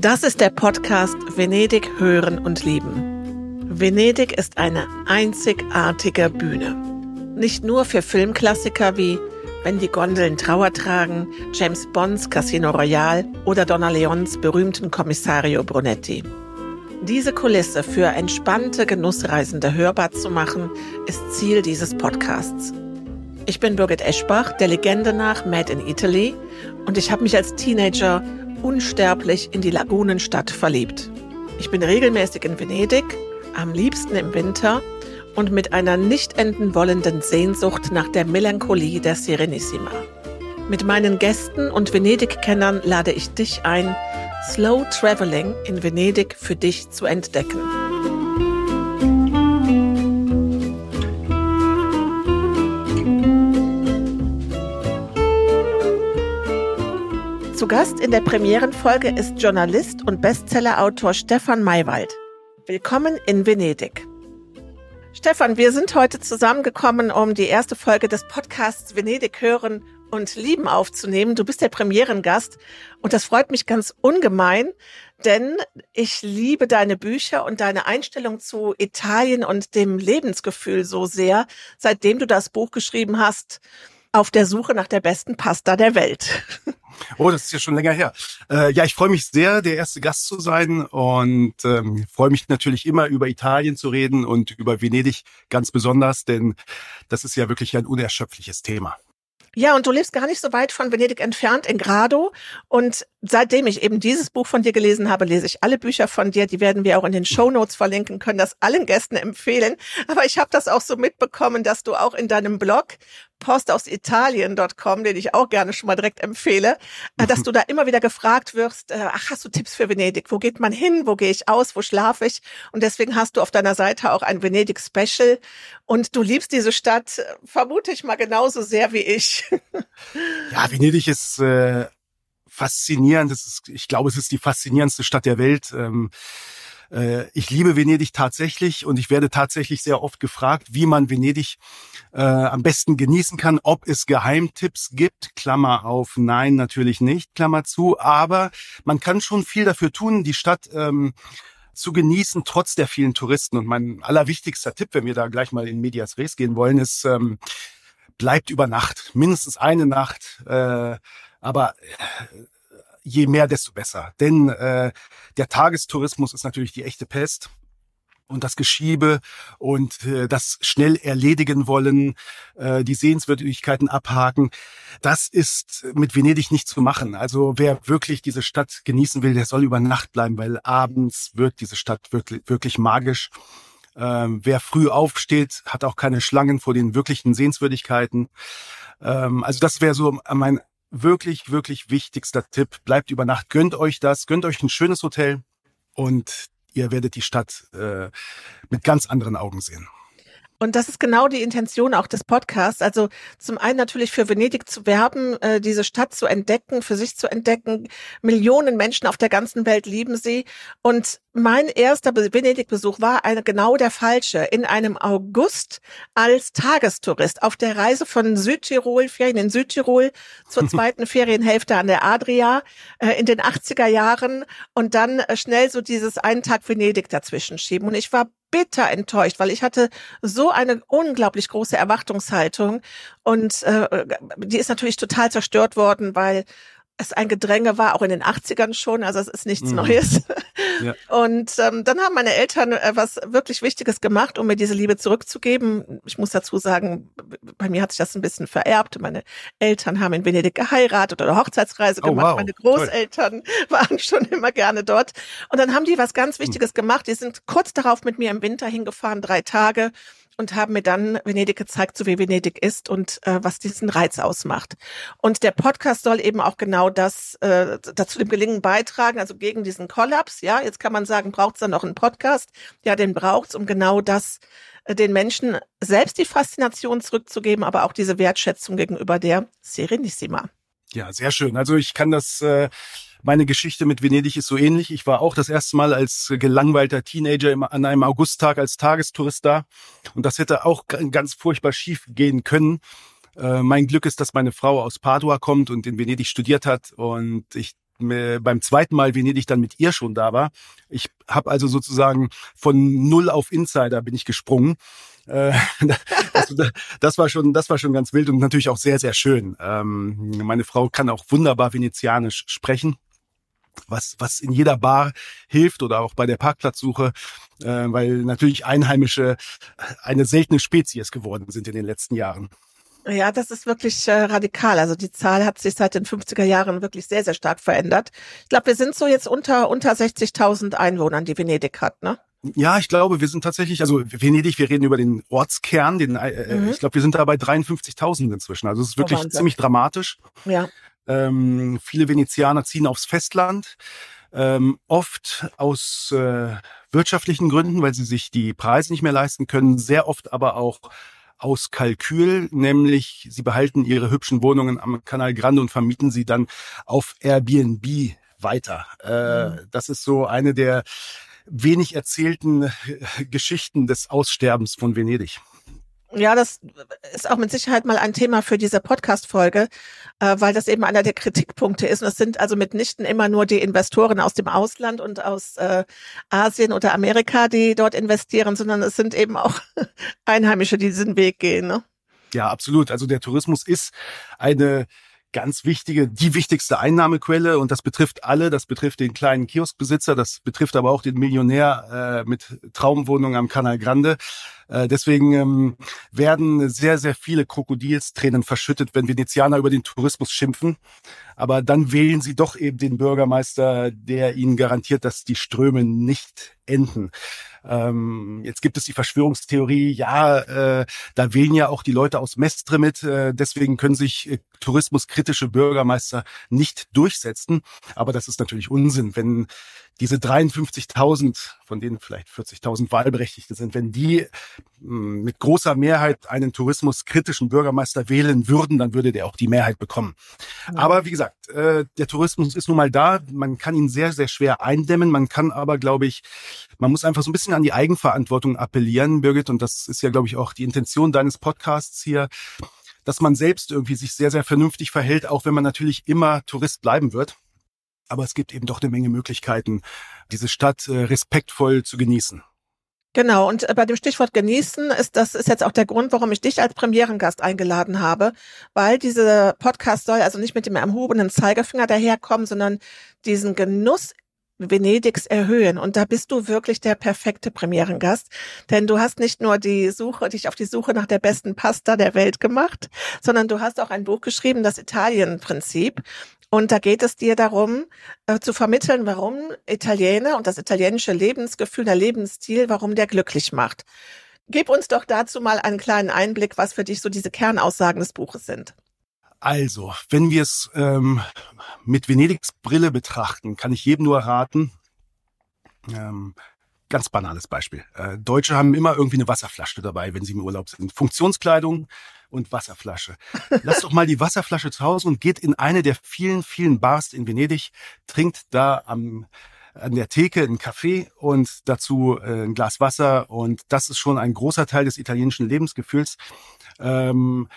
Das ist der Podcast Venedig hören und lieben. Venedig ist eine einzigartige Bühne. Nicht nur für Filmklassiker wie Wenn die Gondeln Trauer tragen, James Bonds Casino Royale oder Donna Leons berühmten Kommissario Brunetti. Diese Kulisse für entspannte Genussreisende hörbar zu machen, ist Ziel dieses Podcasts. Ich bin Birgit Eschbach, der Legende nach Made in Italy, und ich habe mich als Teenager unsterblich in die Lagunenstadt verliebt. Ich bin regelmäßig in Venedig, am liebsten im Winter und mit einer nicht enden wollenden Sehnsucht nach der Melancholie der Serenissima. Mit meinen Gästen und Venedig-Kennern lade ich dich ein, Slow Traveling in Venedig für dich zu entdecken. Zu Gast in der Premierenfolge ist Journalist und Bestsellerautor Stefan Maywald. Willkommen in Venedig. Stefan, wir sind heute zusammengekommen, um die erste Folge des Podcasts Venedig hören und lieben aufzunehmen. Du bist der Premierengast und das freut mich ganz ungemein, denn ich liebe deine Bücher und deine Einstellung zu Italien und dem Lebensgefühl so sehr, seitdem du das Buch geschrieben hast, auf der Suche nach der besten Pasta der Welt. Oh, das ist ja schon länger her. Äh, ja, ich freue mich sehr, der erste Gast zu sein und ähm, freue mich natürlich immer über Italien zu reden und über Venedig ganz besonders, denn das ist ja wirklich ein unerschöpfliches Thema. Ja, und du lebst gar nicht so weit von Venedig entfernt in Grado. Und seitdem ich eben dieses Buch von dir gelesen habe, lese ich alle Bücher von dir. Die werden wir auch in den Show Notes verlinken, können das allen Gästen empfehlen. Aber ich habe das auch so mitbekommen, dass du auch in deinem Blog postausitalien.com, den ich auch gerne schon mal direkt empfehle, äh, dass du da immer wieder gefragt wirst, äh, ach, hast du Tipps für Venedig? Wo geht man hin? Wo gehe ich aus? Wo schlafe ich? Und deswegen hast du auf deiner Seite auch ein Venedig-Special. Und du liebst diese Stadt, äh, vermute ich mal genauso sehr wie ich. ja, Venedig ist äh, faszinierend. Das ist, ich glaube, es ist die faszinierendste Stadt der Welt. Ähm, äh, ich liebe Venedig tatsächlich und ich werde tatsächlich sehr oft gefragt, wie man Venedig äh, am besten genießen kann, ob es Geheimtipps gibt. Klammer auf, nein, natürlich nicht, Klammer zu. Aber man kann schon viel dafür tun, die Stadt ähm, zu genießen, trotz der vielen Touristen. Und mein allerwichtigster Tipp, wenn wir da gleich mal in Medias Res gehen wollen, ist, ähm, bleibt über Nacht, mindestens eine Nacht. Äh, aber äh, je mehr, desto besser. Denn äh, der Tagestourismus ist natürlich die echte Pest und das Geschiebe und äh, das schnell erledigen wollen, äh, die Sehenswürdigkeiten abhaken, das ist mit Venedig nicht zu machen. Also wer wirklich diese Stadt genießen will, der soll über Nacht bleiben, weil abends wird diese Stadt wirklich, wirklich magisch. Ähm, wer früh aufsteht, hat auch keine Schlangen vor den wirklichen Sehenswürdigkeiten. Ähm, also das wäre so mein wirklich, wirklich wichtigster Tipp. Bleibt über Nacht, gönnt euch das, gönnt euch ein schönes Hotel und ihr werdet die Stadt äh, mit ganz anderen Augen sehen. Und das ist genau die Intention auch des Podcasts. Also zum einen natürlich für Venedig zu werben, äh, diese Stadt zu entdecken, für sich zu entdecken. Millionen Menschen auf der ganzen Welt lieben sie. Und mein erster Venedig-Besuch war eine, genau der falsche. In einem August als Tagestourist auf der Reise von Südtirol, Ferien in Südtirol, zur zweiten Ferienhälfte an der Adria äh, in den 80er Jahren und dann äh, schnell so dieses einen Tag Venedig dazwischen schieben. Und ich war bitter enttäuscht, weil ich hatte so eine unglaublich große Erwartungshaltung und äh, die ist natürlich total zerstört worden, weil es ein Gedränge war, auch in den 80ern schon, also es ist nichts mhm. Neues. Ja. Und ähm, dann haben meine Eltern äh, was wirklich Wichtiges gemacht, um mir diese Liebe zurückzugeben. Ich muss dazu sagen, bei mir hat sich das ein bisschen vererbt. Meine Eltern haben in Venedig geheiratet oder Hochzeitsreise oh, gemacht. Wow. Meine Großeltern Toll. waren schon immer gerne dort. Und dann haben die was ganz Wichtiges gemacht. Die sind kurz darauf mit mir im Winter hingefahren, drei Tage und haben mir dann Venedig gezeigt, so wie Venedig ist und äh, was diesen Reiz ausmacht. Und der Podcast soll eben auch genau das äh, dazu dem Gelingen beitragen, also gegen diesen Kollaps. Ja, jetzt kann man sagen, braucht es dann noch einen Podcast? Ja, den braucht's, um genau das äh, den Menschen selbst die Faszination zurückzugeben, aber auch diese Wertschätzung gegenüber der Serenissima. Ja, sehr schön. Also ich kann das äh, meine Geschichte mit Venedig ist so ähnlich. Ich war auch das erste Mal als gelangweilter Teenager an einem Augusttag als Tagestourist da. Und das hätte auch ganz furchtbar schief gehen können. Äh, mein Glück ist, dass meine Frau aus Padua kommt und in Venedig studiert hat. Und ich beim zweiten Mal Venedig dann mit ihr schon da war. Ich habe also sozusagen von null auf Insider bin ich gesprungen. Äh, das, das, war schon, das war schon ganz wild und natürlich auch sehr, sehr schön. Ähm, meine Frau kann auch wunderbar Venezianisch sprechen was, was in jeder Bar hilft oder auch bei der Parkplatzsuche, äh, weil natürlich Einheimische eine seltene Spezies geworden sind in den letzten Jahren. Ja, das ist wirklich äh, radikal. Also die Zahl hat sich seit den 50er Jahren wirklich sehr, sehr stark verändert. Ich glaube, wir sind so jetzt unter, unter 60.000 Einwohnern, die Venedig hat, ne? Ja, ich glaube, wir sind tatsächlich, also Venedig, wir reden über den Ortskern, den, äh, mhm. ich glaube, wir sind da bei 53.000 inzwischen. Also es ist wirklich oh, ziemlich dramatisch. Ja. Ähm, viele Venezianer ziehen aufs Festland, ähm, oft aus äh, wirtschaftlichen Gründen, weil sie sich die Preise nicht mehr leisten können, sehr oft aber auch aus Kalkül, nämlich sie behalten ihre hübschen Wohnungen am Canal Grande und vermieten sie dann auf Airbnb weiter. Äh, mhm. Das ist so eine der wenig erzählten äh, Geschichten des Aussterbens von Venedig. Ja, das ist auch mit Sicherheit mal ein Thema für diese Podcast-Folge, äh, weil das eben einer der Kritikpunkte ist. Und es sind also mitnichten immer nur die Investoren aus dem Ausland und aus äh, Asien oder Amerika, die dort investieren, sondern es sind eben auch Einheimische, die diesen Weg gehen. Ne? Ja, absolut. Also der Tourismus ist eine ganz wichtige, die wichtigste Einnahmequelle und das betrifft alle, das betrifft den kleinen Kioskbesitzer, das betrifft aber auch den Millionär äh, mit Traumwohnung am Canal Grande. Äh, deswegen ähm, werden sehr, sehr viele Krokodilstränen verschüttet, wenn Venezianer über den Tourismus schimpfen. Aber dann wählen sie doch eben den Bürgermeister, der ihnen garantiert, dass die Ströme nicht enden. Ähm, jetzt gibt es die Verschwörungstheorie, ja, äh, da wählen ja auch die Leute aus Mestre mit, äh, deswegen können sich äh, tourismuskritische Bürgermeister nicht durchsetzen. Aber das ist natürlich Unsinn, wenn diese 53.000, von denen vielleicht 40.000 Wahlberechtigte sind, wenn die hm, mit großer Mehrheit einen tourismuskritischen Bürgermeister wählen würden, dann würde der auch die Mehrheit bekommen. Ja. Aber wie gesagt, äh, der Tourismus ist nun mal da. Man kann ihn sehr, sehr schwer eindämmen. Man kann aber, glaube ich, man muss einfach so ein bisschen an die Eigenverantwortung appellieren, Birgit. Und das ist ja, glaube ich, auch die Intention deines Podcasts hier dass man selbst irgendwie sich sehr, sehr vernünftig verhält, auch wenn man natürlich immer Tourist bleiben wird. Aber es gibt eben doch eine Menge Möglichkeiten, diese Stadt äh, respektvoll zu genießen. Genau, und äh, bei dem Stichwort genießen ist das ist jetzt auch der Grund, warum ich dich als Premierengast eingeladen habe, weil diese Podcast soll also nicht mit dem erhobenen Zeigefinger daherkommen, sondern diesen Genuss Venedigs erhöhen. Und da bist du wirklich der perfekte Premierengast, denn du hast nicht nur die Suche, dich auf die Suche nach der besten Pasta der Welt gemacht, sondern du hast auch ein Buch geschrieben, das Italien-Prinzip. Und da geht es dir darum, äh, zu vermitteln, warum Italiener und das italienische Lebensgefühl, der Lebensstil, warum der glücklich macht. Gib uns doch dazu mal einen kleinen Einblick, was für dich so diese Kernaussagen des Buches sind. Also, wenn wir es ähm, mit Venedigs Brille betrachten, kann ich jedem nur raten, ähm, ganz banales Beispiel. Äh, Deutsche haben immer irgendwie eine Wasserflasche dabei, wenn sie im Urlaub sind. Funktionskleidung, und Wasserflasche. Lasst doch mal die Wasserflasche zu Hause und geht in eine der vielen, vielen Bars in Venedig, trinkt da am an der Theke einen Kaffee und dazu äh, ein Glas Wasser und das ist schon ein großer Teil des italienischen Lebensgefühls. Ähm,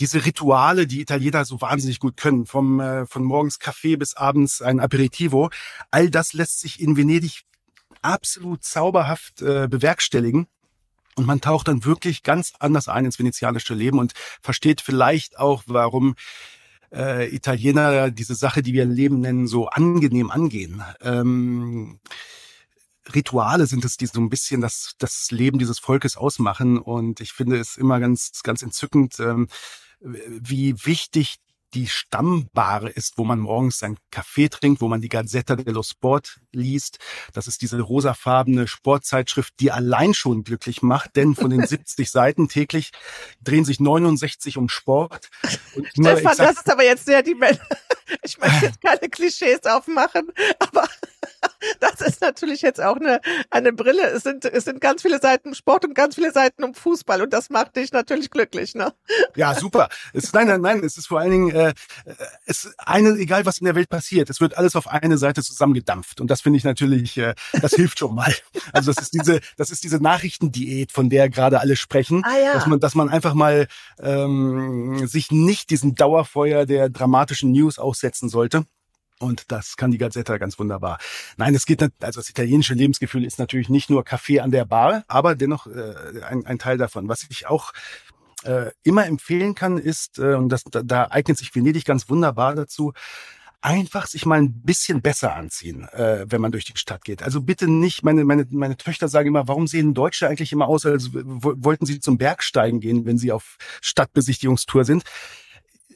diese Rituale, die Italiener so wahnsinnig gut können, vom äh, von morgens Kaffee bis abends ein Aperitivo, all das lässt sich in Venedig absolut zauberhaft äh, bewerkstelligen. Und man taucht dann wirklich ganz anders ein ins venezianische Leben und versteht vielleicht auch, warum äh, Italiener diese Sache, die wir Leben nennen, so angenehm angehen. Ähm, Rituale sind es, die so ein bisschen das, das Leben dieses Volkes ausmachen. Und ich finde es immer ganz, ganz entzückend, ähm, wie wichtig die Stammbare ist, wo man morgens seinen Kaffee trinkt, wo man die Gazzetta dello Sport liest. Das ist diese rosafarbene Sportzeitschrift, die allein schon glücklich macht, denn von den 70 Seiten täglich drehen sich 69 um Sport. Und Stefan, das ist aber jetzt sehr die Ich möchte jetzt keine Klischees aufmachen, aber das ist natürlich jetzt auch eine, eine Brille. Es sind, es sind ganz viele Seiten Sport und ganz viele Seiten um Fußball und das macht dich natürlich glücklich, ne? Ja, super. Es, nein, nein, nein, es ist vor allen Dingen, äh, es eine, egal was in der Welt passiert, es wird alles auf eine Seite zusammengedampft und das finde ich natürlich, äh, das hilft schon mal. Also das ist diese, das ist diese Nachrichtendiät, von der gerade alle sprechen, ah, ja. dass man, dass man einfach mal ähm, sich nicht diesem Dauerfeuer der dramatischen News aussetzen sollte Und das kann die Gazzetta ganz wunderbar. Nein, es geht, also das italienische Lebensgefühl ist natürlich nicht nur Kaffee an der Bar, aber dennoch äh, ein, ein Teil davon. Was ich auch äh, immer empfehlen kann, ist, äh, und das, da, da eignet sich Venedig ganz wunderbar dazu, einfach sich mal ein bisschen besser anziehen, äh, wenn man durch die Stadt geht. Also bitte nicht, meine, meine, meine Töchter sagen immer, warum sehen Deutsche eigentlich immer aus, als wollten sie zum Bergsteigen gehen, wenn sie auf Stadtbesichtigungstour sind.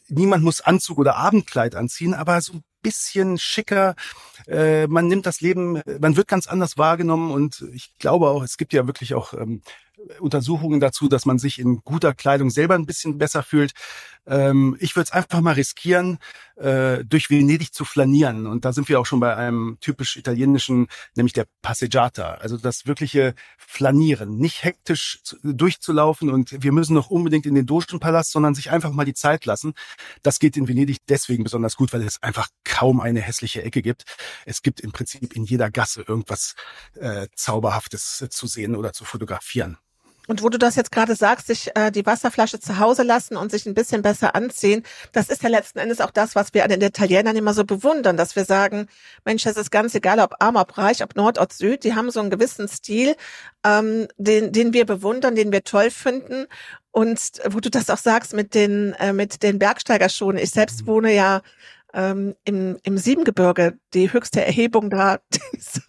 Niemand muss Anzug oder Abendkleid anziehen, aber so ein bisschen schicker. Äh, man nimmt das Leben, man wird ganz anders wahrgenommen und ich glaube auch, es gibt ja wirklich auch ähm, Untersuchungen dazu, dass man sich in guter Kleidung selber ein bisschen besser fühlt. Ähm, ich würde es einfach mal riskieren, äh, durch Venedig zu flanieren. Und da sind wir auch schon bei einem typisch italienischen, nämlich der Passeggiata. Also das wirkliche Flanieren. Nicht hektisch durchzulaufen und wir müssen noch unbedingt in den Dogenpalast, sondern sich einfach mal die Zeit lassen. Das geht in Venedig deswegen besonders gut, weil es einfach kaum eine hässliche Ecke gibt. Es gibt im Prinzip in jeder Gasse irgendwas äh, Zauberhaftes zu sehen oder zu fotografieren. Und wo du das jetzt gerade sagst, sich äh, die Wasserflasche zu Hause lassen und sich ein bisschen besser anziehen, das ist ja letzten Endes auch das, was wir an den Italienern immer so bewundern, dass wir sagen, Mensch, es ist ganz egal, ob arm, ob reich, ob Nord, ob Süd, die haben so einen gewissen Stil, ähm, den, den wir bewundern, den wir toll finden. Und wo du das auch sagst mit den, äh, mit den Bergsteigerschuhen, ich selbst mhm. wohne ja ähm, im, im Siebengebirge, die höchste Erhebung da,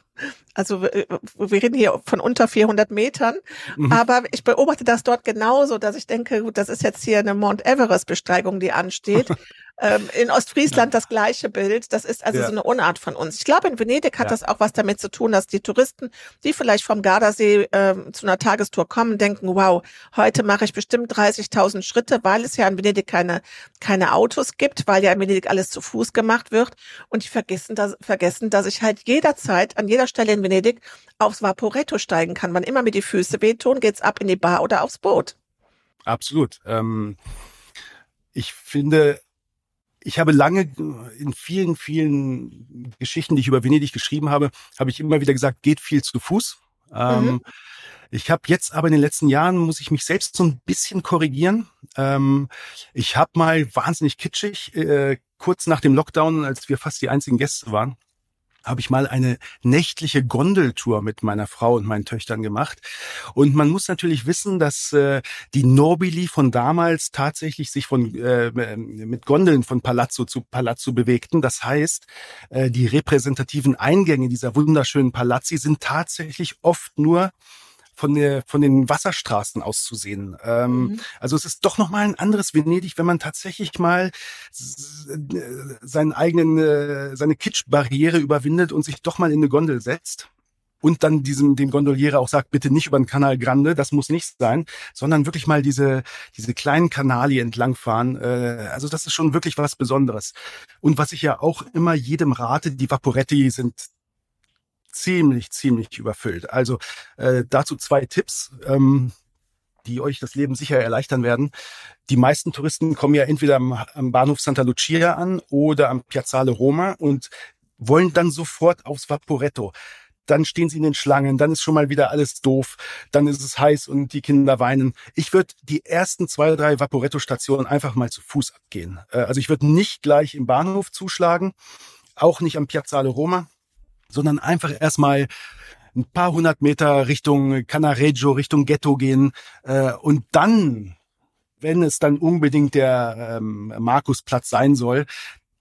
Also wir reden hier von unter 400 Metern, mhm. aber ich beobachte das dort genauso, dass ich denke, gut, das ist jetzt hier eine Mount Everest Besteigung, die ansteht. Ähm, in Ostfriesland ja. das gleiche Bild. Das ist also ja. so eine Unart von uns. Ich glaube, in Venedig hat ja. das auch was damit zu tun, dass die Touristen, die vielleicht vom Gardasee äh, zu einer Tagestour kommen, denken, wow, heute mache ich bestimmt 30.000 Schritte, weil es ja in Venedig keine, keine Autos gibt, weil ja in Venedig alles zu Fuß gemacht wird. Und die vergessen, dass, vergessen, dass ich halt jederzeit an jeder Stelle in Venedig aufs Vaporetto steigen kann. Wann immer mir die Füße wehtun, geht's ab in die Bar oder aufs Boot. Absolut. Ähm, ich finde, ich habe lange in vielen, vielen Geschichten, die ich über Venedig geschrieben habe, habe ich immer wieder gesagt, geht viel zu Fuß. Ähm, mhm. Ich habe jetzt aber in den letzten Jahren, muss ich mich selbst so ein bisschen korrigieren. Ähm, ich habe mal wahnsinnig kitschig, äh, kurz nach dem Lockdown, als wir fast die einzigen Gäste waren, habe ich mal eine nächtliche Gondeltour mit meiner Frau und meinen Töchtern gemacht. Und man muss natürlich wissen, dass äh, die Nobili von damals tatsächlich sich von äh, mit Gondeln von Palazzo zu Palazzo bewegten. Das heißt, äh, die repräsentativen Eingänge dieser wunderschönen Palazzi sind tatsächlich oft nur von der von den Wasserstraßen auszusehen. Ähm, mhm. Also es ist doch noch mal ein anderes Venedig, wenn man tatsächlich mal seinen eigenen äh, seine Kitschbarriere überwindet und sich doch mal in eine Gondel setzt und dann diesem dem Gondoliere auch sagt, bitte nicht über den Kanal Grande, das muss nicht sein, sondern wirklich mal diese diese kleinen Kanali entlangfahren. Äh, also das ist schon wirklich was Besonderes. Und was ich ja auch immer jedem rate, die Vaporetti sind ziemlich, ziemlich überfüllt. Also äh, dazu zwei Tipps. Ähm, die euch das Leben sicher erleichtern werden. Die meisten Touristen kommen ja entweder am, am Bahnhof Santa Lucia an oder am Piazzale Roma und wollen dann sofort aufs Vaporetto. Dann stehen sie in den Schlangen, dann ist schon mal wieder alles doof, dann ist es heiß und die Kinder weinen. Ich würde die ersten zwei, drei Vaporetto-Stationen einfach mal zu Fuß abgehen. Äh, also ich würde nicht gleich im Bahnhof zuschlagen, auch nicht am Piazzale Roma sondern einfach erstmal ein paar hundert Meter Richtung Canareggio, Richtung Ghetto gehen äh, und dann, wenn es dann unbedingt der ähm, Markusplatz sein soll,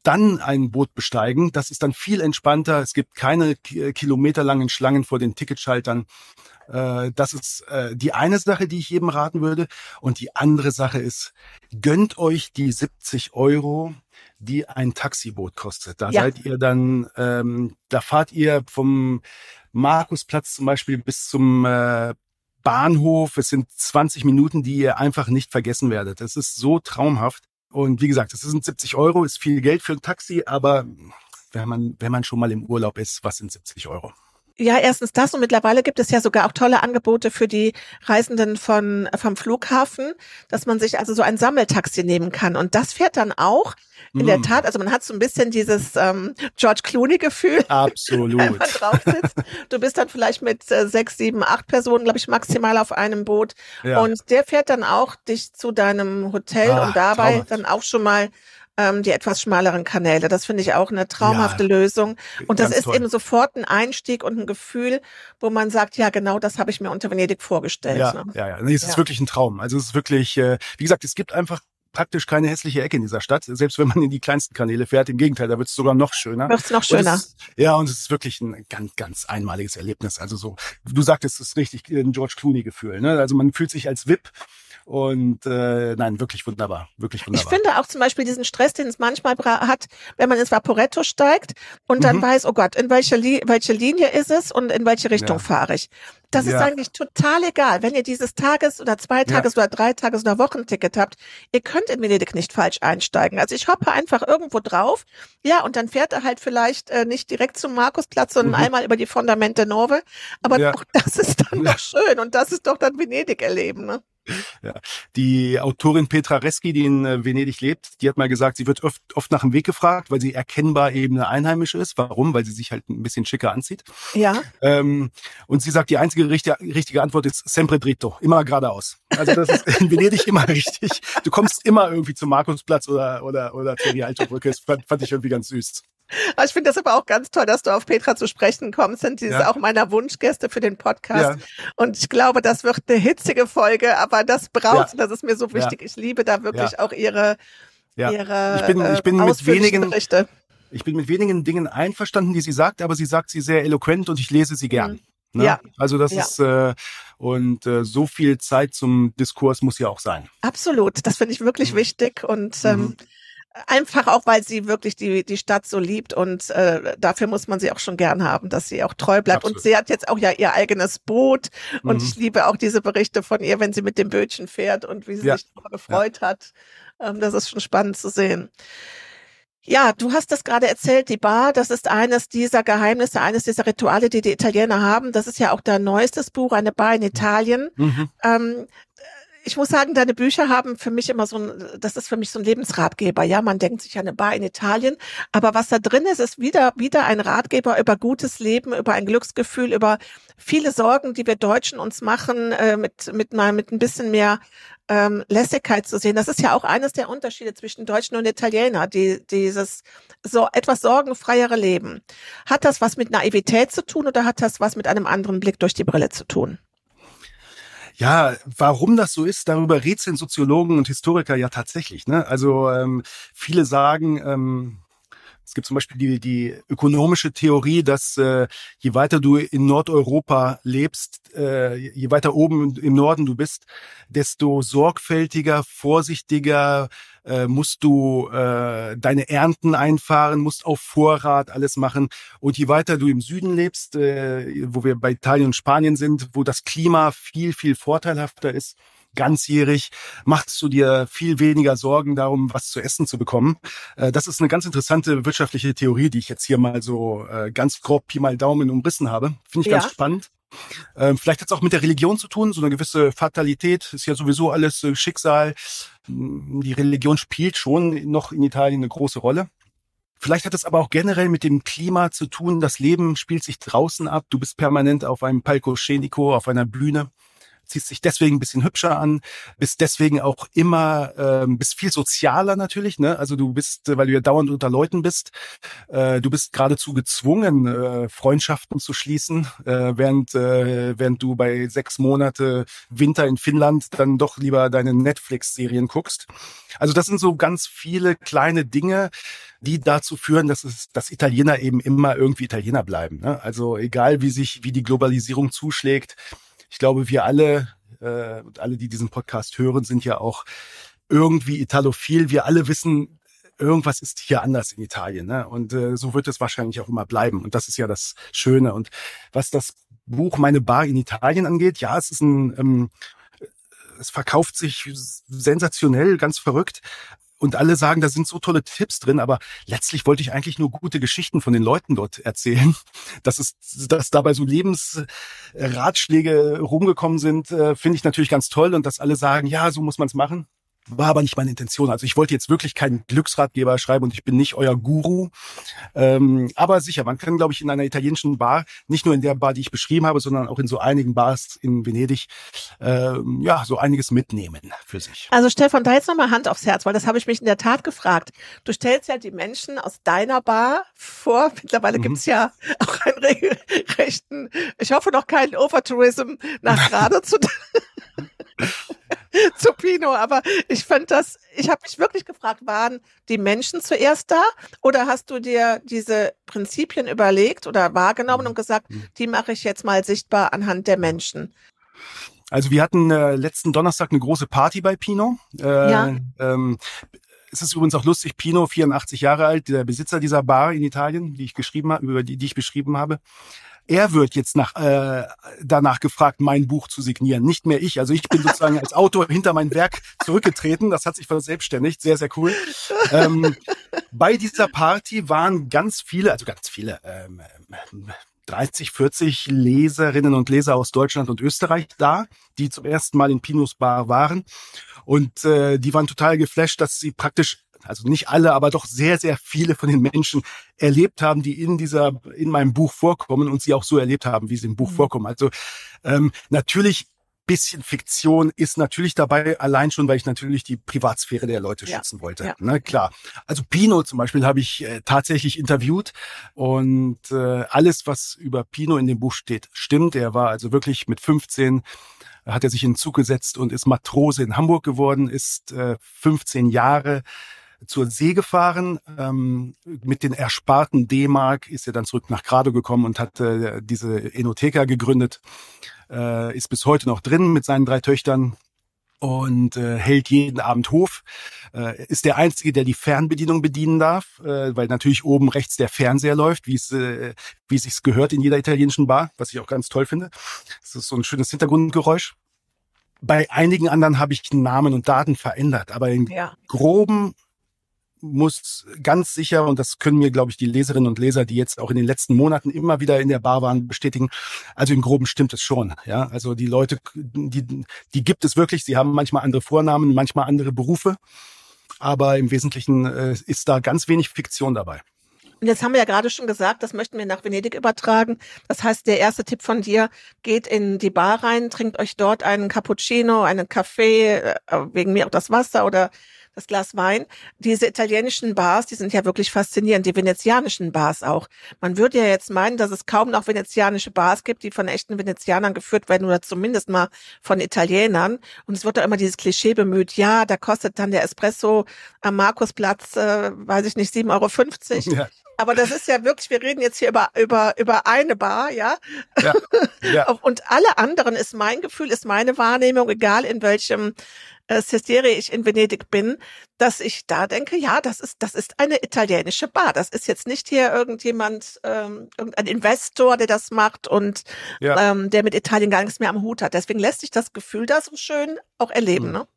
dann ein Boot besteigen. Das ist dann viel entspannter. Es gibt keine kilometerlangen Schlangen vor den Ticketschaltern. Äh, das ist äh, die eine Sache, die ich jedem raten würde. Und die andere Sache ist, gönnt euch die 70 Euro die ein Taxiboot kostet. Da ja. seid ihr dann, ähm, da fahrt ihr vom Markusplatz zum Beispiel bis zum äh, Bahnhof. Es sind 20 Minuten, die ihr einfach nicht vergessen werdet. Es ist so traumhaft. Und wie gesagt, es sind 70 Euro, ist viel Geld für ein Taxi, aber wenn man, wenn man schon mal im Urlaub ist, was sind 70 Euro? Ja, erstens das und mittlerweile gibt es ja sogar auch tolle Angebote für die Reisenden von vom Flughafen, dass man sich also so ein Sammeltaxi nehmen kann und das fährt dann auch in mm. der Tat, also man hat so ein bisschen dieses ähm, George Clooney Gefühl, absolut, wenn man drauf sitzt. Du bist dann vielleicht mit äh, sechs, sieben, acht Personen, glaube ich, maximal auf einem Boot ja. und der fährt dann auch dich zu deinem Hotel ah, und dabei traumhaft. dann auch schon mal ähm, die etwas schmaleren Kanäle. Das finde ich auch eine traumhafte ja, Lösung. Und das ist toll. eben sofort ein Einstieg und ein Gefühl, wo man sagt, ja, genau das habe ich mir unter Venedig vorgestellt. Ja, ne? ja, ja. Nee, es ist wirklich ein Traum. Also es ist wirklich, äh, wie gesagt, es gibt einfach praktisch keine hässliche Ecke in dieser Stadt, selbst wenn man in die kleinsten Kanäle fährt. Im Gegenteil, da wird es sogar noch schöner. Wird es noch schöner. Und es, ja, und es ist wirklich ein ganz, ganz einmaliges Erlebnis. Also so, du sagtest, es ist richtig ein George Clooney-Gefühl. Ne? Also man fühlt sich als VIP und äh, nein, wirklich wunderbar, wirklich wunderbar. Ich finde auch zum Beispiel diesen Stress, den es manchmal hat, wenn man ins Vaporetto steigt und dann mhm. weiß, oh Gott, in welche, Li welche Linie ist es und in welche Richtung ja. fahre ich. Das ja. ist eigentlich total egal. Wenn ihr dieses Tages- oder Zweitages- ja. oder Dreitages- oder Wochenticket habt, ihr könnt in Venedig nicht falsch einsteigen. Also ich hoppe einfach irgendwo drauf, ja, und dann fährt er halt vielleicht äh, nicht direkt zum Markusplatz, sondern mhm. einmal über die Fondamente Nove. Aber ja. auch das ist dann doch schön und das ist doch dann Venedig erleben, ne? Ja. Die Autorin Petra Reski, die in äh, Venedig lebt, die hat mal gesagt, sie wird oft, oft nach dem Weg gefragt, weil sie erkennbar eben eine Einheimische ist. Warum? Weil sie sich halt ein bisschen schicker anzieht. Ja. Ähm, und sie sagt, die einzige richtige, richtige Antwort ist sempre dritto, immer geradeaus. Also das ist in Venedig immer richtig. Du kommst immer irgendwie zum Markusplatz oder oder oder zur Rialto Brücke. Das fand, fand ich irgendwie ganz süß. Ich finde das aber auch ganz toll, dass du auf Petra zu sprechen kommst. Sind diese ja. auch meiner Wunschgäste für den Podcast. Ja. Und ich glaube, das wird eine hitzige Folge, aber das braucht, ja. das ist mir so wichtig. Ich liebe da wirklich auch ihre, ihre ich bin, ich bin äh, mit wenigen, Berichte. Ich bin mit wenigen Dingen einverstanden, die sie sagt, aber sie sagt sie sehr eloquent und ich lese sie gern. Mhm. Ne? Ja. Also das ist äh, und äh, so viel Zeit zum Diskurs muss ja auch sein. Absolut, das finde ich wirklich mhm. wichtig und ähm, mhm. Einfach auch, weil sie wirklich die, die Stadt so liebt und äh, dafür muss man sie auch schon gern haben, dass sie auch treu bleibt. Absolut. Und sie hat jetzt auch ja ihr eigenes Boot und mhm. ich liebe auch diese Berichte von ihr, wenn sie mit dem Bötchen fährt und wie sie ja. sich darüber gefreut ja. hat. Ähm, das ist schon spannend zu sehen. Ja, du hast das gerade erzählt, die Bar, das ist eines dieser Geheimnisse, eines dieser Rituale, die die Italiener haben. Das ist ja auch dein neuestes Buch, eine Bar in Italien. Mhm. Ähm, ich muss sagen, deine Bücher haben für mich immer so ein, das ist für mich so ein Lebensratgeber. Ja, man denkt sich an eine Bar in Italien, aber was da drin ist, ist wieder, wieder ein Ratgeber über gutes Leben, über ein Glücksgefühl, über viele Sorgen, die wir Deutschen uns machen, äh, mit, mit mal, mit ein bisschen mehr ähm, Lässigkeit zu sehen. Das ist ja auch eines der Unterschiede zwischen Deutschen und Italiener, die, dieses so etwas sorgenfreiere Leben. Hat das was mit Naivität zu tun oder hat das was mit einem anderen Blick durch die Brille zu tun? Ja, warum das so ist, darüber rätseln Soziologen und Historiker ja tatsächlich. Ne? Also ähm, viele sagen, ähm, es gibt zum Beispiel die, die ökonomische Theorie, dass äh, je weiter du in Nordeuropa lebst, äh, je weiter oben im Norden du bist, desto sorgfältiger, vorsichtiger, äh, musst du äh, deine Ernten einfahren, musst auf Vorrat alles machen. Und je weiter du im Süden lebst, äh, wo wir bei Italien und Spanien sind, wo das Klima viel, viel vorteilhafter ist, ganzjährig, machst du dir viel weniger Sorgen darum, was zu essen zu bekommen. Äh, das ist eine ganz interessante wirtschaftliche Theorie, die ich jetzt hier mal so äh, ganz grob Pi mal Daumen umrissen habe. Finde ich ja. ganz spannend. Ähm, vielleicht hat es auch mit der Religion zu tun, so eine gewisse Fatalität, ist ja sowieso alles äh, Schicksal. Mm, die Religion spielt schon noch in Italien eine große Rolle. Vielleicht hat es aber auch generell mit dem Klima zu tun. Das Leben spielt sich draußen ab. Du bist permanent auf einem Palcoscenico, auf einer Bühne ziehst dich deswegen ein bisschen hübscher an, bist deswegen auch immer, ähm, bist viel sozialer natürlich, ne? Also du bist, weil du ja dauernd unter Leuten bist, äh, du bist geradezu gezwungen, äh, Freundschaften zu schließen, äh, während, äh, während du bei sechs Monate Winter in Finnland dann doch lieber deine Netflix-Serien guckst. Also das sind so ganz viele kleine Dinge, die dazu führen, dass es, dass Italiener eben immer irgendwie Italiener bleiben. Ne? Also egal wie sich, wie die Globalisierung zuschlägt, ich glaube, wir alle äh, und alle, die diesen Podcast hören, sind ja auch irgendwie italophil. Wir alle wissen, irgendwas ist hier anders in Italien. Ne? Und äh, so wird es wahrscheinlich auch immer bleiben. Und das ist ja das Schöne. Und was das Buch Meine Bar in Italien angeht, ja, es ist ein, ähm, es verkauft sich sensationell, ganz verrückt und alle sagen, da sind so tolle Tipps drin, aber letztlich wollte ich eigentlich nur gute Geschichten von den Leuten dort erzählen. Dass es, dass dabei so Lebensratschläge rumgekommen sind, äh, finde ich natürlich ganz toll und dass alle sagen, ja, so muss man es machen. War aber nicht meine Intention. Also ich wollte jetzt wirklich keinen Glücksratgeber schreiben und ich bin nicht euer Guru. Ähm, aber sicher, man kann, glaube ich, in einer italienischen Bar, nicht nur in der Bar, die ich beschrieben habe, sondern auch in so einigen Bars in Venedig, ähm, ja, so einiges mitnehmen für sich. Also Stefan, da jetzt nochmal Hand aufs Herz, weil das habe ich mich in der Tat gefragt. Du stellst ja die Menschen aus deiner Bar vor. Mittlerweile mhm. gibt's ja auch einen regelrechten, ich hoffe noch keinen Overtourism nach gerade zu zu Pino, aber ich fand das, ich habe mich wirklich gefragt, waren die Menschen zuerst da oder hast du dir diese Prinzipien überlegt oder wahrgenommen und gesagt, mhm. die mache ich jetzt mal sichtbar anhand der Menschen? Also wir hatten äh, letzten Donnerstag eine große Party bei Pino. Äh, ja. Ähm, es ist übrigens auch lustig, Pino, 84 Jahre alt, der Besitzer dieser Bar in Italien, die ich geschrieben habe, über die, die ich beschrieben habe er wird jetzt nach, äh, danach gefragt, mein Buch zu signieren, nicht mehr ich. Also ich bin sozusagen als Autor hinter mein Werk zurückgetreten. Das hat sich verselbstständigt. Sehr, sehr cool. Ähm, bei dieser Party waren ganz viele, also ganz viele, ähm, 30, 40 Leserinnen und Leser aus Deutschland und Österreich da, die zum ersten Mal in Pinos Bar waren. Und äh, die waren total geflasht, dass sie praktisch also nicht alle, aber doch sehr, sehr viele von den Menschen erlebt haben, die in dieser, in meinem Buch vorkommen und sie auch so erlebt haben, wie sie im Buch mhm. vorkommen. Also ähm, natürlich bisschen Fiktion ist natürlich dabei, allein schon, weil ich natürlich die Privatsphäre der Leute ja. schützen wollte. Ja. Na klar. Also Pino zum Beispiel habe ich äh, tatsächlich interviewt und äh, alles, was über Pino in dem Buch steht, stimmt. Er war also wirklich mit 15 hat er sich in den Zug gesetzt und ist Matrose in Hamburg geworden, ist äh, 15 Jahre zur See gefahren. Ähm, mit den ersparten D-Mark ist er dann zurück nach Grado gekommen und hat äh, diese Enotheka gegründet. Äh, ist bis heute noch drin mit seinen drei Töchtern und äh, hält jeden Abend Hof. Äh, ist der Einzige, der die Fernbedienung bedienen darf, äh, weil natürlich oben rechts der Fernseher läuft, wie es äh, wie es sich gehört in jeder italienischen Bar, was ich auch ganz toll finde. Das ist so ein schönes Hintergrundgeräusch. Bei einigen anderen habe ich Namen und Daten verändert, aber in ja. groben muss ganz sicher, und das können mir, glaube ich, die Leserinnen und Leser, die jetzt auch in den letzten Monaten immer wieder in der Bar waren, bestätigen. Also im Groben stimmt es schon. Ja, also die Leute, die, die gibt es wirklich. Sie haben manchmal andere Vornamen, manchmal andere Berufe. Aber im Wesentlichen äh, ist da ganz wenig Fiktion dabei. Und jetzt haben wir ja gerade schon gesagt, das möchten wir nach Venedig übertragen. Das heißt, der erste Tipp von dir, geht in die Bar rein, trinkt euch dort einen Cappuccino, einen Kaffee, äh, wegen mir auch das Wasser oder das Glas Wein. Diese italienischen Bars, die sind ja wirklich faszinierend, die venezianischen Bars auch. Man würde ja jetzt meinen, dass es kaum noch venezianische Bars gibt, die von echten Venezianern geführt werden oder zumindest mal von Italienern. Und es wird da immer dieses Klischee bemüht, ja, da kostet dann der Espresso am Markusplatz, äh, weiß ich nicht, 7,50 Euro. Ja. Aber das ist ja wirklich, wir reden jetzt hier über, über, über eine Bar, ja? ja, ja. Und alle anderen ist mein Gefühl, ist meine Wahrnehmung, egal in welchem äh, Sestiere ich in Venedig bin, dass ich da denke, ja, das ist, das ist eine italienische Bar. Das ist jetzt nicht hier irgendjemand, ähm, irgendein Investor, der das macht und ja. ähm, der mit Italien gar nichts mehr am Hut hat. Deswegen lässt sich das Gefühl da so schön auch erleben, mhm. ne?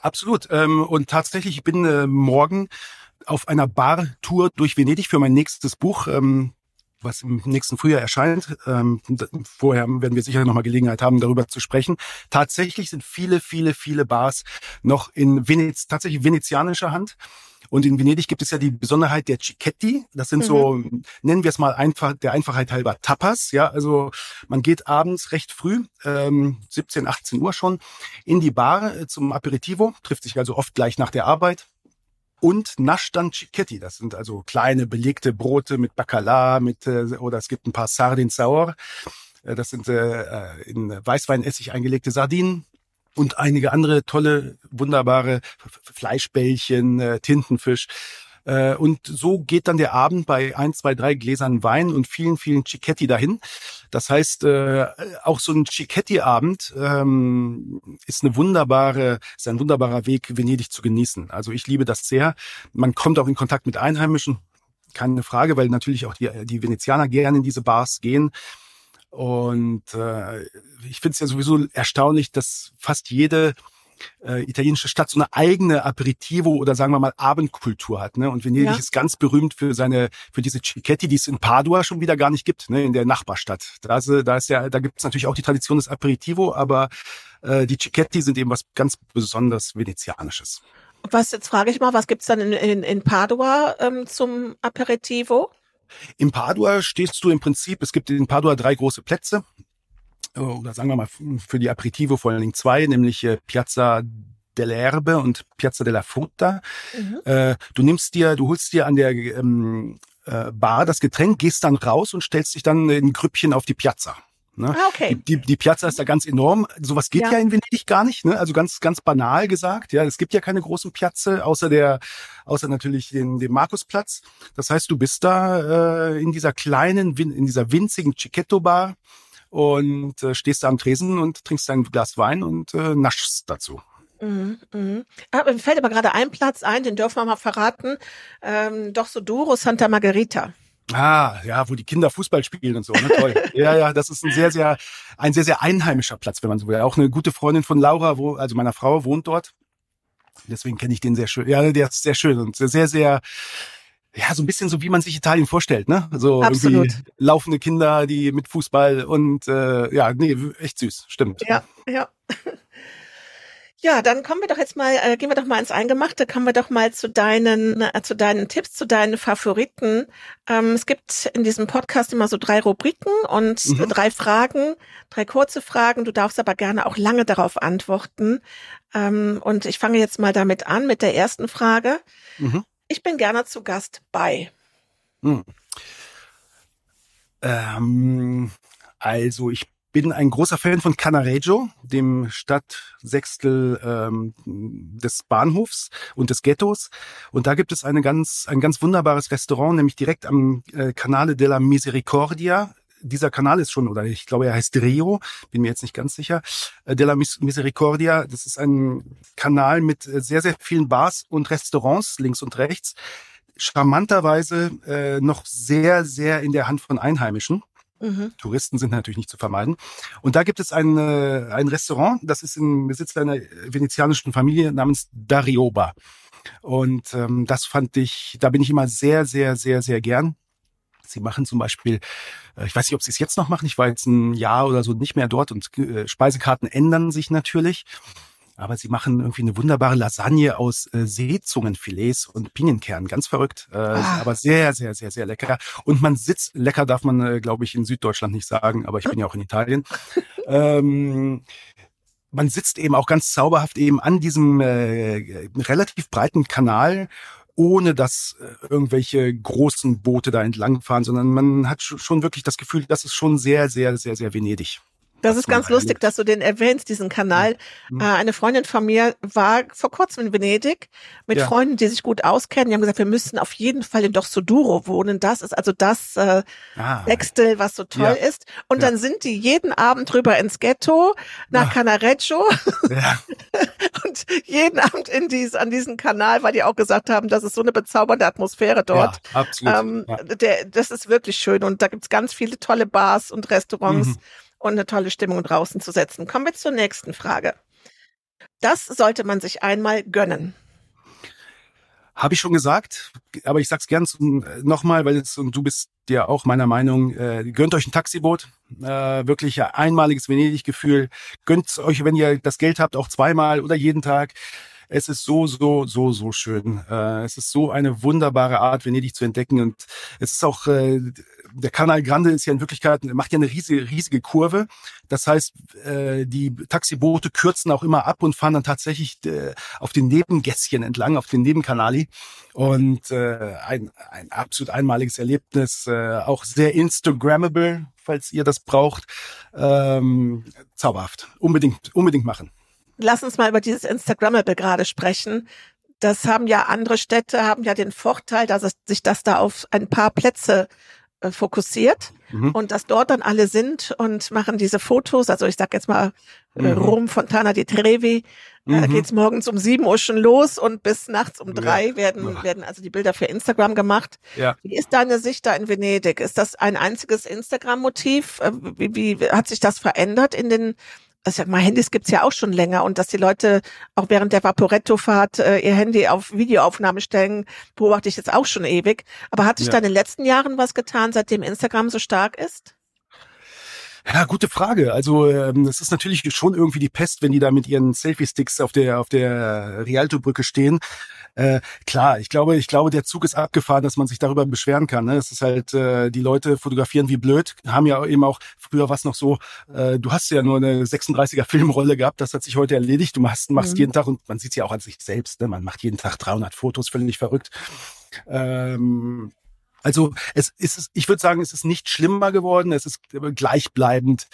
Absolut. Ähm, und tatsächlich, ich bin äh, morgen auf einer Bar-Tour durch Venedig für mein nächstes Buch. Ähm, was im nächsten Frühjahr erscheint. Ähm, vorher werden wir sicher noch mal Gelegenheit haben, darüber zu sprechen. Tatsächlich sind viele, viele, viele Bars noch in Venez tatsächlich venezianischer Hand. Und in Venedig gibt es ja die Besonderheit der Cicchetti. Das sind mhm. so, nennen wir es mal einfach, der Einfachheit halber Tapas. Ja, also man geht abends recht früh, ähm, 17, 18 Uhr schon, in die Bar äh, zum Aperitivo, trifft sich also oft gleich nach der Arbeit und Nashtan Cicchetti. Das sind also kleine belegte Brote mit Bacala, mit äh, oder es gibt ein paar Sardin Saur. Äh, das sind äh, äh, in Weißweinessig eingelegte Sardinen und einige andere tolle, wunderbare Fleischbällchen, äh, Tintenfisch. Äh, und so geht dann der Abend bei ein, zwei, drei Gläsern Wein und vielen, vielen Cicchetti dahin. Das heißt, äh, auch so ein Cicchetti-Abend ähm, ist eine wunderbare, ist ein wunderbarer Weg, Venedig zu genießen. Also ich liebe das sehr. Man kommt auch in Kontakt mit Einheimischen, keine Frage, weil natürlich auch die, die Venezianer gerne in diese Bars gehen. Und äh, ich finde es ja sowieso erstaunlich, dass fast jede äh, italienische Stadt so eine eigene Aperitivo oder sagen wir mal Abendkultur hat. Ne? Und Venedig ja. ist ganz berühmt für seine, für diese Cicchetti, die es in Padua schon wieder gar nicht gibt, ne? in der Nachbarstadt. Da ist, da ist ja, da gibt es natürlich auch die Tradition des Aperitivo, aber äh, die Cicchetti sind eben was ganz besonders Venezianisches. Was jetzt frage ich mal, was gibt's dann in, in, in Padua ähm, zum Aperitivo? In Padua stehst du im Prinzip, es gibt in Padua drei große Plätze, oder sagen wir mal für die Aperitivo vor allen Dingen zwei, nämlich äh, Piazza dell'Erbe und Piazza della Frutta. Mhm. Äh, du nimmst dir, du holst dir an der ähm, äh, Bar das Getränk, gehst dann raus und stellst dich dann in Grüppchen auf die Piazza. Ne? Ah, okay. Die, die, die Piazza ist da ganz enorm. Sowas geht ja. ja in Venedig gar nicht. Ne? Also ganz ganz banal gesagt. Ja, es gibt ja keine großen Piazze außer der, außer natürlich den, dem Markusplatz. Das heißt, du bist da äh, in dieser kleinen, in dieser winzigen Chiquetto Bar und äh, stehst da am Tresen und trinkst ein Glas Wein und äh, naschst dazu. Mhm, mhm. Ah, mir fällt aber gerade ein Platz ein, den dürfen wir mal verraten. Ähm, doch so Duro Santa Margherita. Ah, ja, wo die Kinder Fußball spielen und so, ne? Toll. ja, ja, das ist ein sehr, sehr, ein sehr, sehr einheimischer Platz, wenn man so will. Auch eine gute Freundin von Laura, wo, also meiner Frau, wohnt dort. Deswegen kenne ich den sehr schön. Ja, der ist sehr schön und sehr, sehr, ja, so ein bisschen so, wie man sich Italien vorstellt, ne? So Absolut. irgendwie laufende Kinder, die mit Fußball und äh, ja, nee, echt süß, stimmt. Ja, ja. Ja, dann kommen wir doch jetzt mal, äh, gehen wir doch mal ins Eingemachte, kommen wir doch mal zu deinen, äh, zu deinen Tipps, zu deinen Favoriten. Ähm, es gibt in diesem Podcast immer so drei Rubriken und mhm. drei Fragen, drei kurze Fragen. Du darfst aber gerne auch lange darauf antworten. Ähm, und ich fange jetzt mal damit an, mit der ersten Frage. Mhm. Ich bin gerne zu Gast bei. Mhm. Ähm, also ich bin ein großer Fan von Canareggio, dem Stadtsechstel ähm, des Bahnhofs und des Ghettos. Und da gibt es eine ganz, ein ganz wunderbares Restaurant, nämlich direkt am äh, Canale della Misericordia. Dieser Kanal ist schon, oder ich glaube, er heißt Rio, bin mir jetzt nicht ganz sicher, äh, della Misericordia. Das ist ein Kanal mit äh, sehr, sehr vielen Bars und Restaurants links und rechts. Charmanterweise äh, noch sehr, sehr in der Hand von Einheimischen. Mhm. Touristen sind natürlich nicht zu vermeiden. Und da gibt es ein, äh, ein Restaurant, das ist im Besitz einer venezianischen Familie namens Darioba. Und ähm, das fand ich, da bin ich immer sehr, sehr, sehr, sehr gern. Sie machen zum Beispiel, äh, ich weiß nicht, ob Sie es jetzt noch machen, ich war jetzt ein Jahr oder so nicht mehr dort und äh, Speisekarten ändern sich natürlich aber sie machen irgendwie eine wunderbare Lasagne aus äh, Seezungenfilets und Pinienkernen. Ganz verrückt, äh, ah. aber sehr, sehr, sehr, sehr lecker. Und man sitzt, lecker darf man, äh, glaube ich, in Süddeutschland nicht sagen, aber ich bin ja auch in Italien. ähm, man sitzt eben auch ganz zauberhaft eben an diesem äh, relativ breiten Kanal ohne dass äh, irgendwelche großen Boote da entlangfahren, sondern man hat schon wirklich das Gefühl, das ist schon sehr, sehr, sehr, sehr Venedig. Das ist ganz lustig, dass du den erwähnst, diesen Kanal. Mhm. Äh, eine Freundin von mir war vor kurzem in Venedig mit ja. Freunden, die sich gut auskennen. Die haben gesagt, wir müssen auf jeden Fall in Dorsoduro wohnen. Das ist also das äh, ah. Was so toll ja. ist. Und ja. dann sind die jeden Abend rüber ins Ghetto nach Ach. Canareccio und jeden Abend in dies, an diesen Kanal, weil die auch gesagt haben, das ist so eine bezaubernde Atmosphäre dort. Ja, absolut. Ähm, der, das ist wirklich schön und da gibt's ganz viele tolle Bars und Restaurants. Mhm und eine tolle Stimmung draußen zu setzen. Kommen wir zur nächsten Frage. Das sollte man sich einmal gönnen. Habe ich schon gesagt, aber ich sag's gern nochmal, weil jetzt, und du bist ja auch meiner Meinung, äh, gönnt euch ein Taxiboot, äh, wirklich ein einmaliges Venedig-Gefühl. Gönnt euch, wenn ihr das Geld habt, auch zweimal oder jeden Tag. Es ist so, so, so, so schön. Äh, es ist so eine wunderbare Art, Venedig zu entdecken. Und es ist auch, äh, der Canal Grande ist ja in Wirklichkeit, macht ja eine riesige, riesige Kurve. Das heißt, äh, die Taxiboote kürzen auch immer ab und fahren dann tatsächlich äh, auf den Nebengässchen entlang, auf den Nebenkanali. Und äh, ein, ein absolut einmaliges Erlebnis, äh, auch sehr Instagrammable, falls ihr das braucht. Ähm, zauberhaft. Unbedingt, unbedingt machen lass uns mal über dieses Instagrammable gerade sprechen. Das haben ja andere Städte, haben ja den Vorteil, dass es sich das da auf ein paar Plätze fokussiert mhm. und dass dort dann alle sind und machen diese Fotos. Also ich sag jetzt mal äh, mhm. Rom Fontana di Trevi. Mhm. Da geht's morgens um sieben Uhr schon los und bis nachts um drei ja. werden, ja. werden also die Bilder für Instagram gemacht. Ja. Wie ist deine Sicht da in Venedig? Ist das ein einziges Instagram-Motiv? Äh, wie, wie hat sich das verändert in den also mal Handys gibt's ja auch schon länger und dass die Leute auch während der Vaporetto-Fahrt äh, ihr Handy auf Videoaufnahme stellen, beobachte ich jetzt auch schon ewig. Aber hat sich ja. da in den letzten Jahren was getan, seitdem Instagram so stark ist? Ja, gute Frage. Also ähm, es ist natürlich schon irgendwie die Pest, wenn die da mit ihren Selfie-Sticks auf der auf der Rialto-Brücke stehen. Äh, klar, ich glaube, ich glaube, der Zug ist abgefahren, dass man sich darüber beschweren kann. Ne? Es ist halt, äh, die Leute fotografieren wie blöd, haben ja eben auch, früher was noch so, äh, du hast ja nur eine 36er Filmrolle gehabt, das hat sich heute erledigt. Du machst, machst mhm. jeden Tag und man sieht ja auch an sich selbst, ne? man macht jeden Tag 300 Fotos, völlig verrückt. Ähm, also es ist, ich würde sagen, es ist nicht schlimmer geworden, es ist gleichbleibend.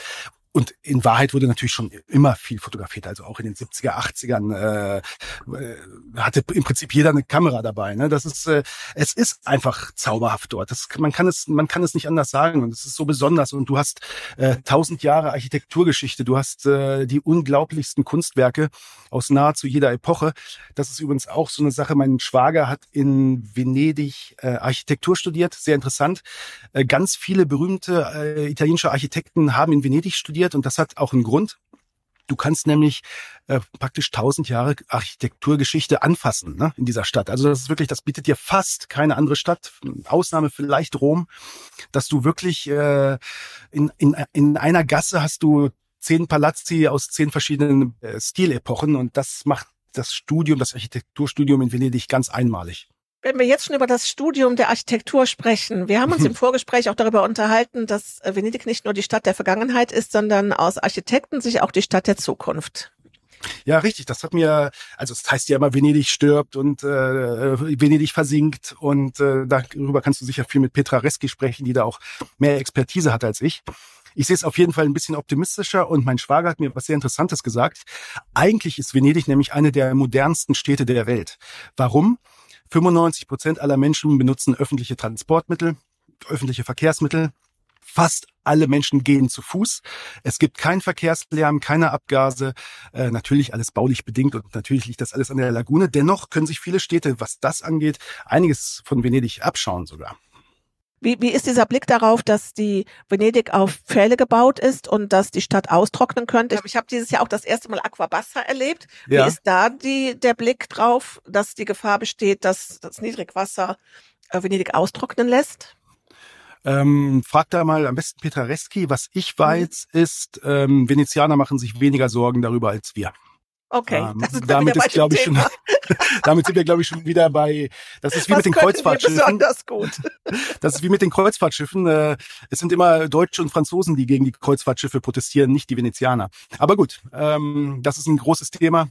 Und in Wahrheit wurde natürlich schon immer viel fotografiert. Also auch in den 70er, 80ern äh, äh, hatte im Prinzip jeder eine Kamera dabei. Ne? Das ist, äh, es ist einfach zauberhaft dort. Das, man kann es, man kann es nicht anders sagen. Und es ist so besonders. Und du hast äh, tausend Jahre Architekturgeschichte. Du hast äh, die unglaublichsten Kunstwerke aus nahezu jeder Epoche. Das ist übrigens auch so eine Sache. Mein Schwager hat in Venedig äh, Architektur studiert. Sehr interessant. Äh, ganz viele berühmte äh, italienische Architekten haben in Venedig studiert passiert und das hat auch einen Grund. Du kannst nämlich äh, praktisch tausend Jahre Architekturgeschichte anfassen ne, in dieser Stadt. Also das ist wirklich, das bietet dir fast keine andere Stadt, Ausnahme vielleicht Rom, dass du wirklich äh, in, in, in einer Gasse hast du zehn Palazzi aus zehn verschiedenen äh, Stilepochen und das macht das Studium, das Architekturstudium in Venedig ganz einmalig. Wenn wir jetzt schon über das Studium der Architektur sprechen, wir haben uns im Vorgespräch auch darüber unterhalten, dass äh, Venedig nicht nur die Stadt der Vergangenheit ist, sondern aus Architekten sich auch die Stadt der Zukunft. Ja, richtig. Das hat mir, also es das heißt ja immer, Venedig stirbt und äh, Venedig versinkt und äh, darüber kannst du sicher viel mit Petra Reski sprechen, die da auch mehr Expertise hat als ich. Ich sehe es auf jeden Fall ein bisschen optimistischer und mein Schwager hat mir was sehr Interessantes gesagt. Eigentlich ist Venedig nämlich eine der modernsten Städte der Welt. Warum? 95 Prozent aller Menschen benutzen öffentliche Transportmittel, öffentliche Verkehrsmittel. Fast alle Menschen gehen zu Fuß. Es gibt keinen Verkehrslärm, keine Abgase. Äh, natürlich alles baulich bedingt und natürlich liegt das alles an der Lagune. Dennoch können sich viele Städte, was das angeht, einiges von Venedig abschauen sogar. Wie, wie ist dieser Blick darauf, dass die Venedig auf Pfähle gebaut ist und dass die Stadt austrocknen könnte? Ich habe dieses Jahr auch das erste Mal Aquabassa erlebt. Ja. Wie ist da die, der Blick drauf, dass die Gefahr besteht, dass das Niedrigwasser äh, Venedig austrocknen lässt? Ähm, frag da mal am besten Peter Reski. Was ich mhm. weiß, ist, ähm, Venezianer machen sich weniger Sorgen darüber als wir. Okay, ähm, damit ist, glaube ich, schon, damit sind wir, glaube ich, schon wieder bei, das ist wie Was mit den Kreuzfahrtschiffen. Besonders gut. Das ist wie mit den Kreuzfahrtschiffen. Äh, es sind immer Deutsche und Franzosen, die gegen die Kreuzfahrtschiffe protestieren, nicht die Venezianer. Aber gut, ähm, das ist ein großes Thema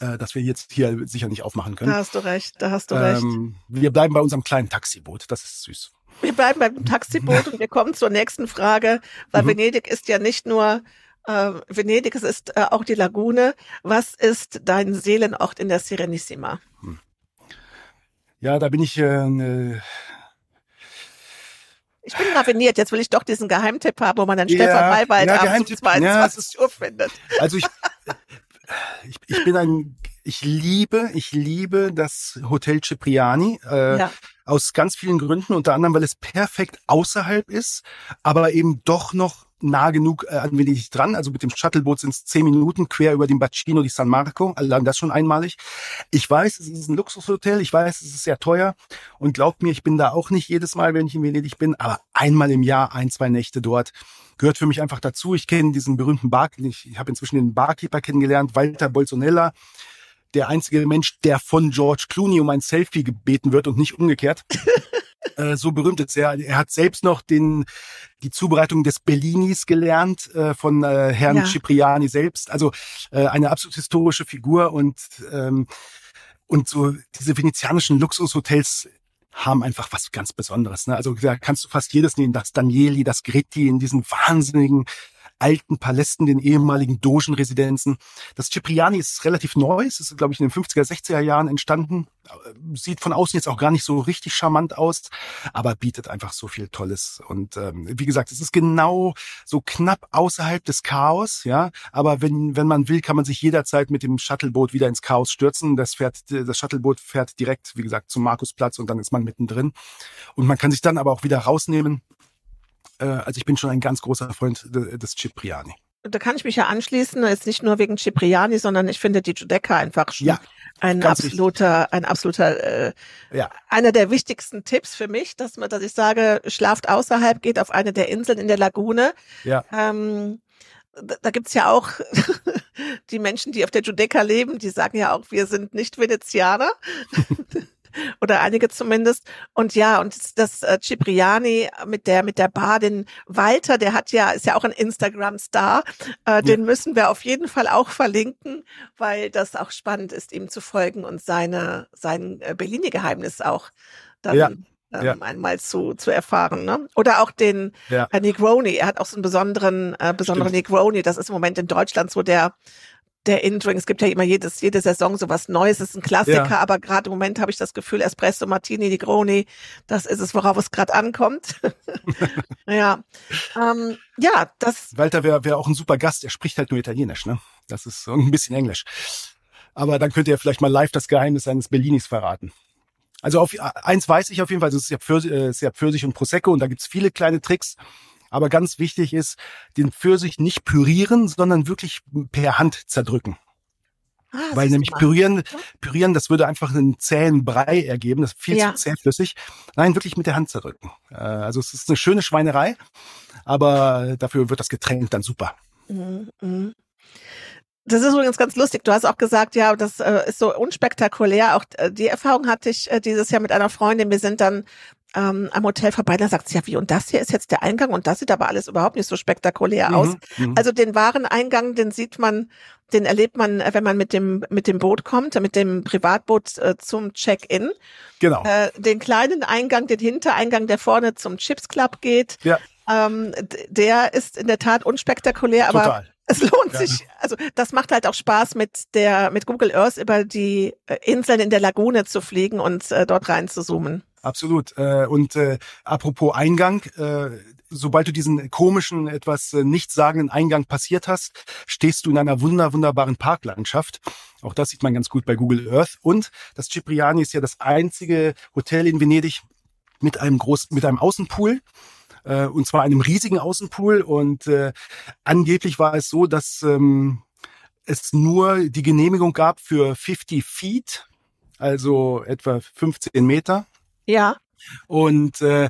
äh, das wir jetzt hier sicher nicht aufmachen können. Da hast du recht, da hast du recht. Ähm, wir bleiben bei unserem kleinen Taxiboot, das ist süß. Wir bleiben beim Taxiboot und wir kommen zur nächsten Frage, weil mhm. Venedig ist ja nicht nur äh, Venedig, es ist äh, auch die Lagune. Was ist dein Seelenort in der Serenissima? Hm. Ja, da bin ich äh, ne ich bin raviniert. Jetzt will ich doch diesen Geheimtipp haben, wo man dann ja, Stefan Maywald ja, abends um 22 ja, Uhr findet. Also ich, ich, ich bin ein, ich liebe, ich liebe das Hotel Cipriani. Äh, ja. Aus ganz vielen Gründen, unter anderem, weil es perfekt außerhalb ist, aber eben doch noch nah genug äh, an Venedig dran. Also mit dem Shuttleboot sind es zehn Minuten quer über den Bacino di San Marco. Allein das schon einmalig. Ich weiß, es ist ein Luxushotel. Ich weiß, es ist sehr teuer. Und glaubt mir, ich bin da auch nicht jedes Mal, wenn ich in Venedig bin. Aber einmal im Jahr, ein, zwei Nächte dort gehört für mich einfach dazu. Ich kenne diesen berühmten Bar, ich, ich habe inzwischen den Barkeeper kennengelernt, Walter Bolsonella. Der einzige Mensch, der von George Clooney um ein Selfie gebeten wird und nicht umgekehrt. Äh, so berühmt ist er. Er hat selbst noch den, die Zubereitung des Bellinis gelernt äh, von äh, Herrn ja. Cipriani selbst. Also äh, eine absolut historische Figur und ähm, und so diese venezianischen Luxushotels haben einfach was ganz Besonderes. Ne? Also da kannst du fast jedes nehmen, das Danieli, das Gritti in diesen wahnsinnigen alten Palästen, den ehemaligen Dogenresidenzen. Das Cipriani ist relativ neu. Es ist, glaube ich, in den 50er, 60er Jahren entstanden. Sieht von außen jetzt auch gar nicht so richtig charmant aus, aber bietet einfach so viel Tolles. Und ähm, wie gesagt, es ist genau so knapp außerhalb des Chaos, ja. Aber wenn, wenn man will, kann man sich jederzeit mit dem Shuttleboot wieder ins Chaos stürzen. Das fährt, das Shuttleboot fährt direkt, wie gesagt, zum Markusplatz und dann ist man mittendrin. Und man kann sich dann aber auch wieder rausnehmen äh, also ich bin schon ein ganz großer Freund des Cipriani. da kann ich mich ja anschließen, ist nicht nur wegen Cipriani, sondern ich finde die Giudecca einfach schon Ja, ein absoluter, ein absoluter, äh, Ja. einer der wichtigsten Tipps für mich, dass man, dass ich sage, schlaft außerhalb, geht auf eine der Inseln in der Lagune. Ja. Ähm, da, gibt's ja auch die Menschen, die auf der Giudecca leben, die sagen ja auch, wir sind nicht Venezianer. Oder einige zumindest. Und ja, und das, äh, Cipriani mit der, mit der Bar, den Walter, der hat ja, ist ja auch ein Instagram-Star. Äh, den müssen wir auf jeden Fall auch verlinken, weil das auch spannend ist, ihm zu folgen und seine, sein äh, Bellini-Geheimnis auch dann Ja, ähm, ja. einmal zu, zu erfahren. Ne? Oder auch den Ja. äh, Negroni. Er hat auch so einen besonderen, äh, besonderen Stimmt. Negroni. Das ist im Moment in Deutschland so der der In-Drink. Es gibt ja immer jedes, jede Saison sowas Neues. Es ist ein Klassiker, Ja. aber gerade im Moment habe ich das Gefühl, Espresso Martini, Negroni, das ist es, worauf es gerade ankommt. ja. Ähm, ja, das, Walter wäre wär auch ein super Gast. Er spricht halt nur Italienisch, ne? Das ist ein bisschen Englisch. Aber dann könnt ihr vielleicht mal live das Geheimnis eines Bellinis verraten. Also auf eins weiß ich auf jeden Fall, das ist ja Pfirsich, äh, ist ja Pfirsich und Prosecco und da gibt's viele kleine Tricks. Aber ganz wichtig ist, den Pfirsich nicht pürieren, sondern wirklich per Hand zerdrücken. ah, Weil nämlich pürieren, pürieren, das würde einfach einen zähen Brei ergeben, das ist viel Ja. zu zähflüssig. Nein, wirklich mit der Hand zerdrücken. Äh, Also es ist eine schöne Schweinerei, aber dafür wird das Getränk dann super. Mhm, mhm. Das ist übrigens ganz lustig. Du hast auch gesagt, ja, das äh, ist so unspektakulär. Auch äh, die Erfahrung hatte ich äh, dieses Jahr mit einer Freundin. Wir sind dann ähm, am Hotel vorbei. Da sagt sie, ja, wie, und das hier ist jetzt der Eingang und das sieht aber alles überhaupt nicht so spektakulär aus. Mhm, mhm. Also den wahren Eingang, den sieht man, den erlebt man, äh, wenn man mit dem mit dem Boot kommt, mit dem Privatboot äh, zum Check-in. genau. Äh, den kleinen Eingang, den Hintereingang, der vorne zum Chips Club geht, Ja. ähm, der ist in der Tat unspektakulär, aber Total. es lohnt Ja. sich. Also das macht halt auch Spaß, mit der mit Google Earth über die äh, Inseln in der Lagune zu fliegen und äh, dort rein zu zoomen. Absolut. Äh, Und äh, apropos Eingang, äh, sobald du diesen komischen, etwas äh, nichtssagenden Eingang passiert hast, stehst du in einer wunder, wunderbaren Parklandschaft. Auch das sieht man ganz gut bei Google Earth. Und das Cipriani ist ja das einzige Hotel in Venedig mit einem großen, mit einem Außenpool. Äh, und zwar einem riesigen Außenpool. Und äh, angeblich war es so, dass ähm, es nur die Genehmigung gab für 50 Feet, also etwa 15 Meter. Ja, Und äh,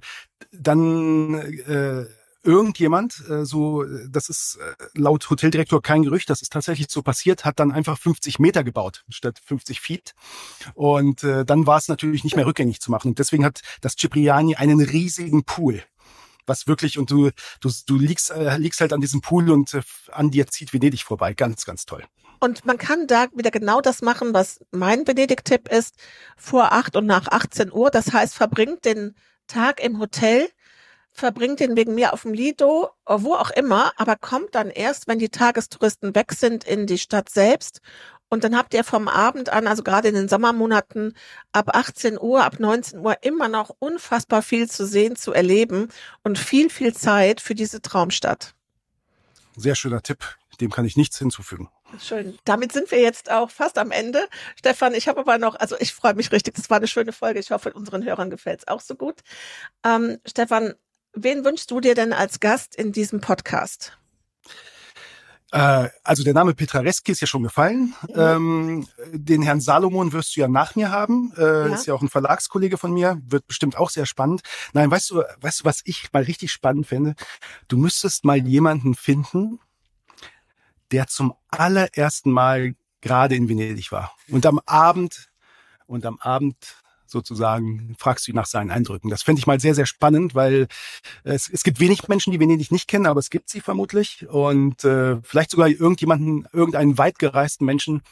dann äh, irgendjemand, äh, so, das ist äh, laut Hoteldirektor kein Gerücht, das ist tatsächlich so passiert, hat dann einfach 50 Meter gebaut statt 50 Feet. Und äh, dann war es natürlich nicht mehr rückgängig zu machen. Und deswegen hat das Cipriani einen riesigen Pool. Was wirklich, und du, du, du liegst, äh, liegst halt an diesem Pool und äh, an dir zieht Venedig vorbei. Ganz, ganz toll. Und man kann da wieder genau das machen, was mein Benedikt-Tipp ist, vor acht und nach 18 Uhr. Das heißt, verbringt den Tag im Hotel, verbringt den wegen mir auf dem Lido, wo auch immer, aber kommt dann erst, wenn die Tagestouristen weg sind, in die Stadt selbst. Und dann habt ihr vom Abend an, also gerade in den Sommermonaten, ab 18 Uhr, ab 19 Uhr immer noch unfassbar viel zu sehen, zu erleben und viel, viel Zeit für diese Traumstadt. Sehr schöner Tipp. Dem kann ich nichts hinzufügen. Schön. Damit sind wir jetzt auch fast am Ende. Stefan, ich habe aber noch, also ich freue mich richtig. Das war eine schöne Folge. Ich hoffe, unseren Hörern gefällt es auch so gut. Ähm, Stefan, wen wünschst du dir denn als Gast in diesem Podcast? Äh, also der Name Petrareski ist ja schon gefallen. Ähm, den Herrn Salomon wirst du ja nach mir haben. Äh, Ja. Ist ja auch ein Verlagskollege von mir. Wird bestimmt auch sehr spannend. Nein, weißt du, weißt du, was ich mal richtig spannend finde? Du müsstest mal jemanden finden, der zum allerersten Mal gerade in Venedig war. Und am Abend, und am Abend sozusagen fragst du ihn nach seinen Eindrücken. Das fände ich mal sehr, sehr spannend, weil es, es gibt wenig Menschen, die Venedig nicht kennen, aber es gibt sie vermutlich. Und äh, vielleicht sogar irgendjemanden, irgendeinen weit gereisten Menschen,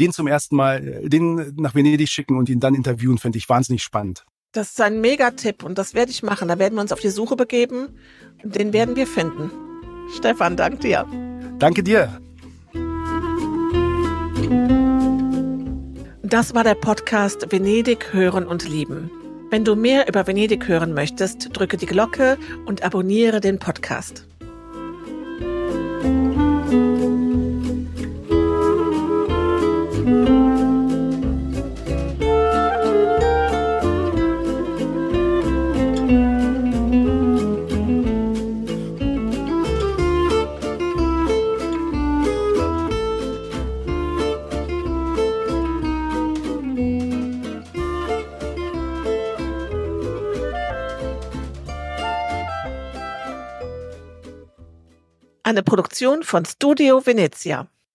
den zum ersten Mal, äh, den nach Venedig schicken und ihn dann interviewen, fände ich wahnsinnig spannend. Das ist ein Megatipp und das werde ich machen. Da werden wir uns auf die Suche begeben und den werden wir finden. Stefan, dank dir. Danke dir. Das war der Podcast Venedig hören und lieben. Wenn du mehr über Venedig hören möchtest, drücke die Glocke und abonniere den Podcast. Eine Produktion von Studio Venezia.